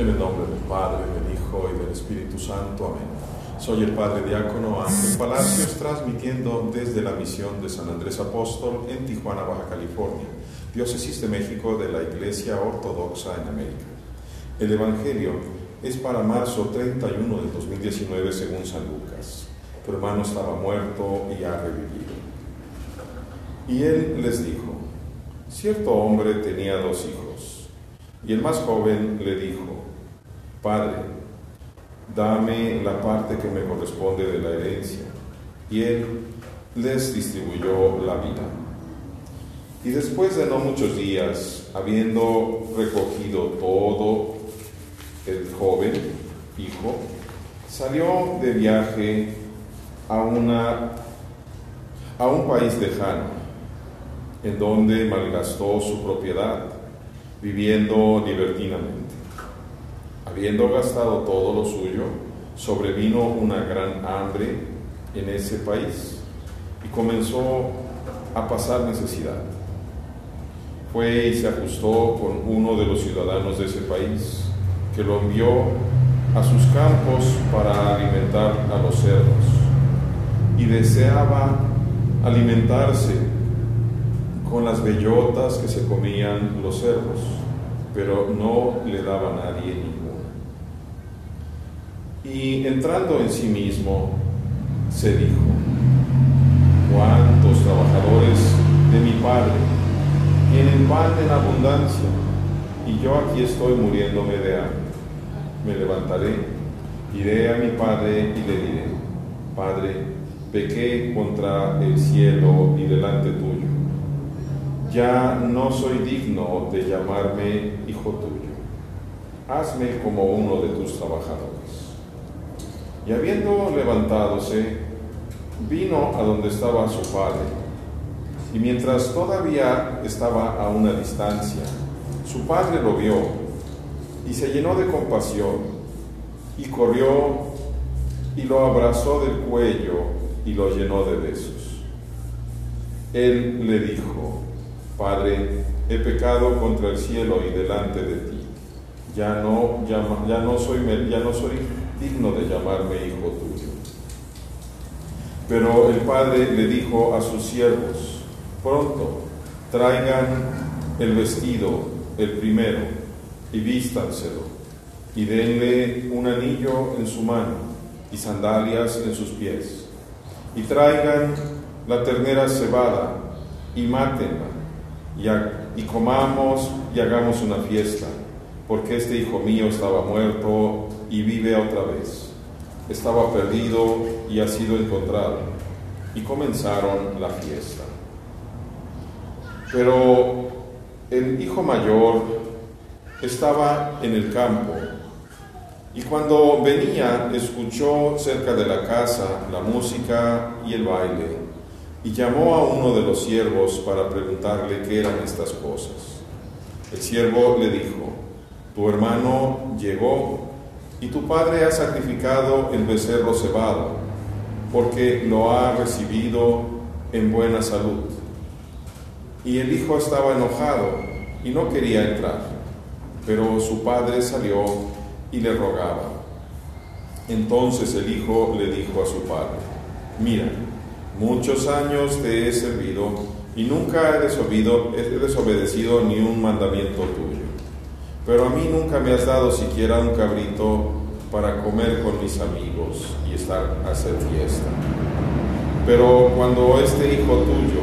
En el nombre del Padre, del Hijo y del Espíritu Santo. Amén. Soy el Padre Diácono Ángel Palacios, transmitiendo desde la misión de San Andrés Apóstol en Tijuana, Baja California, diócesis de México de la Iglesia Ortodoxa en América. El Evangelio es para marzo 31 de 2019 según San Lucas. Tu hermano estaba muerto y ha revivido. Y él les dijo, cierto hombre tenía dos hijos, y el más joven le dijo, Padre, dame la parte que me corresponde de la herencia. Y él les distribuyó la vida. Y después de no muchos días, habiendo recogido todo, el joven, hijo, salió de viaje a, una, a un país lejano, en donde malgastó su propiedad, viviendo libertinamente. Habiendo gastado todo lo suyo, sobrevino una gran hambre en ese país y comenzó a pasar necesidad. Fue y se ajustó con uno de los ciudadanos de ese país, que lo envió a sus campos para alimentar a los cerdos. Y deseaba alimentarse con las bellotas que se comían los cerdos, pero no le daba a nadie ninguna. Y entrando en sí mismo, se dijo, ¿cuántos trabajadores de mi Padre tienen pan en abundancia y yo aquí estoy muriéndome de hambre? Me levantaré, iré a mi Padre y le diré, Padre, pequé contra el cielo y delante tuyo. Ya no soy digno de llamarme hijo tuyo. Hazme como uno de tus trabajadores. Y habiendo levantádose, vino a donde estaba su padre. Y mientras todavía estaba a una distancia, su padre lo vio y se llenó de compasión y corrió y lo abrazó del cuello y lo llenó de besos. Él le dijo, Padre, he pecado contra el cielo y delante de ti. Ya no, ya, no, soy, ya no soy digno de llamarme hijo tuyo. Pero el padre le dijo a sus siervos, pronto traigan el vestido, el primero, y vístanselo, y denle un anillo en su mano y sandalias en sus pies, y traigan la ternera cebada y mátenla, y, comamos y hagamos una fiesta, porque este hijo mío estaba muerto y vive otra vez. Estaba perdido y ha sido encontrado. Y comenzaron la fiesta. Pero el hijo mayor estaba en el campo y cuando venía escuchó cerca de la casa la música y el baile y llamó a uno de los siervos para preguntarle qué eran estas cosas. El siervo le dijo, tu hermano llegó y tu padre ha sacrificado el becerro cebado, porque lo ha recibido en buena salud. Y el hijo estaba enojado y no quería entrar, pero su padre salió y le rogaba. Entonces el hijo le dijo a su padre, mira, muchos años te he servido y nunca he desobedecido ni un mandamiento tuyo pero a mí nunca me has dado siquiera un cabrito para comer con mis amigos y estar a hacer fiesta. Pero cuando este hijo tuyo,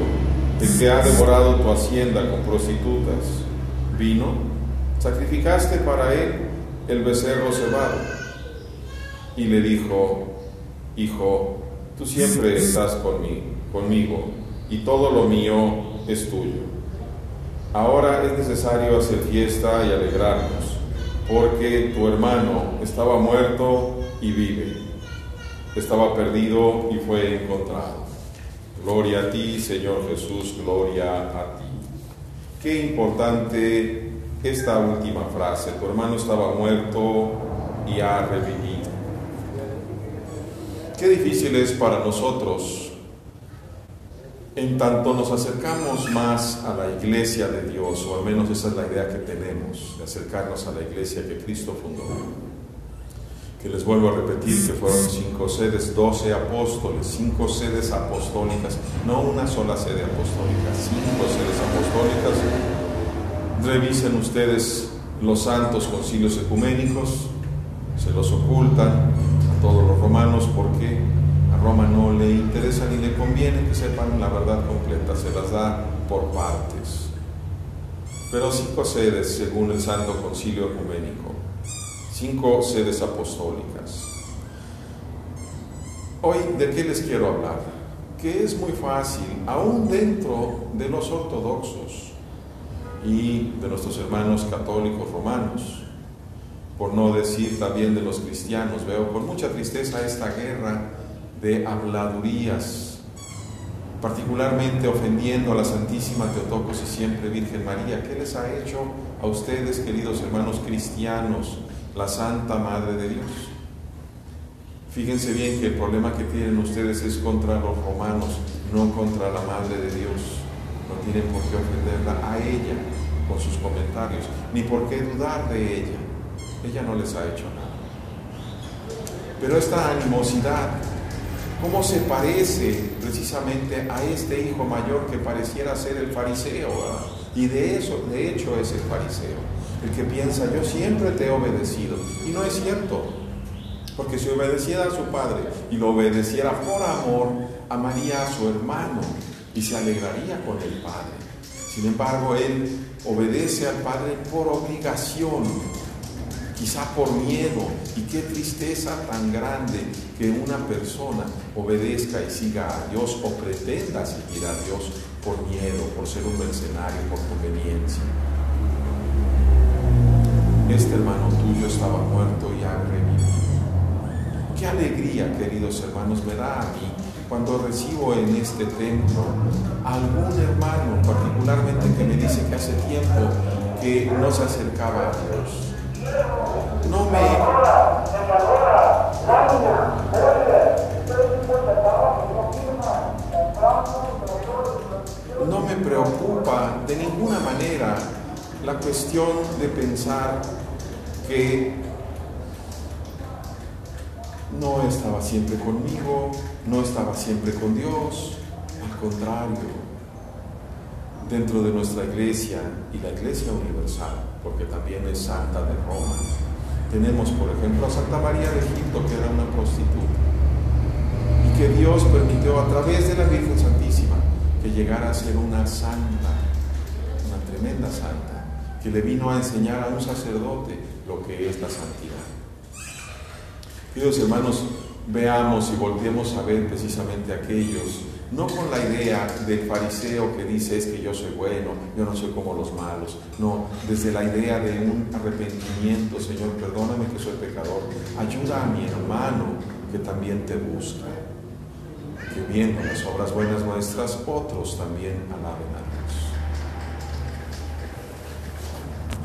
el que ha devorado tu hacienda con prostitutas, vino, sacrificaste para él el becerro cebado. Y le dijo, hijo, tú siempre estás conmigo, y todo lo mío es tuyo Ahora es necesario hacer fiesta y alegrarnos, porque tu hermano estaba muerto y vive, estaba perdido y fue encontrado. Gloria a ti, Señor Jesús, gloria a ti. Qué importante esta última frase, tu hermano estaba muerto y ha revivido. Qué difícil es para nosotros en tanto nos acercamos más a la iglesia de Dios, o al menos esa es la idea que tenemos, de acercarnos a la iglesia que Cristo fundó, que les vuelvo a repetir que fueron cinco sedes, doce apóstoles, cinco sedes apostólicas, no una sola sede apostólica, cinco sedes apostólicas. Revisen ustedes los santos concilios ecuménicos, se los ocultan todos los romanos porque Roma no le interesa ni le conviene que sepan la verdad completa, se las da por partes. Pero cinco sedes según el Santo Concilio Ecuménico, cinco sedes apostólicas. Hoy, ¿de qué les quiero hablar? Que es muy fácil, aún dentro de los ortodoxos y de nuestros hermanos católicos romanos, por no decir también de los cristianos, veo con mucha tristeza esta guerra de habladurías, particularmente ofendiendo a la Santísima Teotocos y siempre Virgen María. ¿Qué les ha hecho a ustedes, queridos hermanos cristianos, la Santa Madre de Dios? Fíjense bien que el problema que tienen ustedes es contra los romanos, no contra la Madre de Dios. No tienen por qué ofenderla a ella con sus comentarios, ni por qué dudar de ella. Ella no les ha hecho nada. Pero esta animosidad cómo se parece precisamente a este hijo mayor que pareciera ser el fariseo. Y de eso, de hecho, es el fariseo, el que piensa, yo siempre te he obedecido. Y no es cierto, porque si obedeciera a su padre y lo obedeciera por amor, amaría a su hermano y se alegraría con el padre. Sin embargo, él obedece al padre por obligación, quizá por miedo. Y qué tristeza tan grande que una persona obedezca y siga a Dios o pretenda seguir a Dios por miedo, por ser un mercenario, por conveniencia. Este hermano tuyo estaba muerto y ha revivido. Qué alegría, queridos hermanos, me da a mí cuando recibo en este templo algún hermano, particularmente que me dice que hace tiempo que no se acercaba a Dios no me no me preocupa de ninguna manera la cuestión de pensar que no estaba siempre conmigo, no estaba siempre con Dios, al contrario, dentro de nuestra iglesia y la iglesia universal, porque también es santa de Roma. Tenemos, por ejemplo, a Santa María de Egipto, que era una prostituta, y que Dios permitió a través de la Virgen Santísima que llegara a ser una santa, una tremenda santa, que le vino a enseñar a un sacerdote lo que es la santidad. Queridos hermanos, veamos y volvemos a ver precisamente aquellos no con la idea del fariseo que dice es que yo soy bueno, yo no soy como los malos, no, desde la idea de un arrepentimiento, Señor, perdóname que soy pecador, ayuda a mi hermano que también te busca, que viendo las obras buenas nuestras, otros también alaben a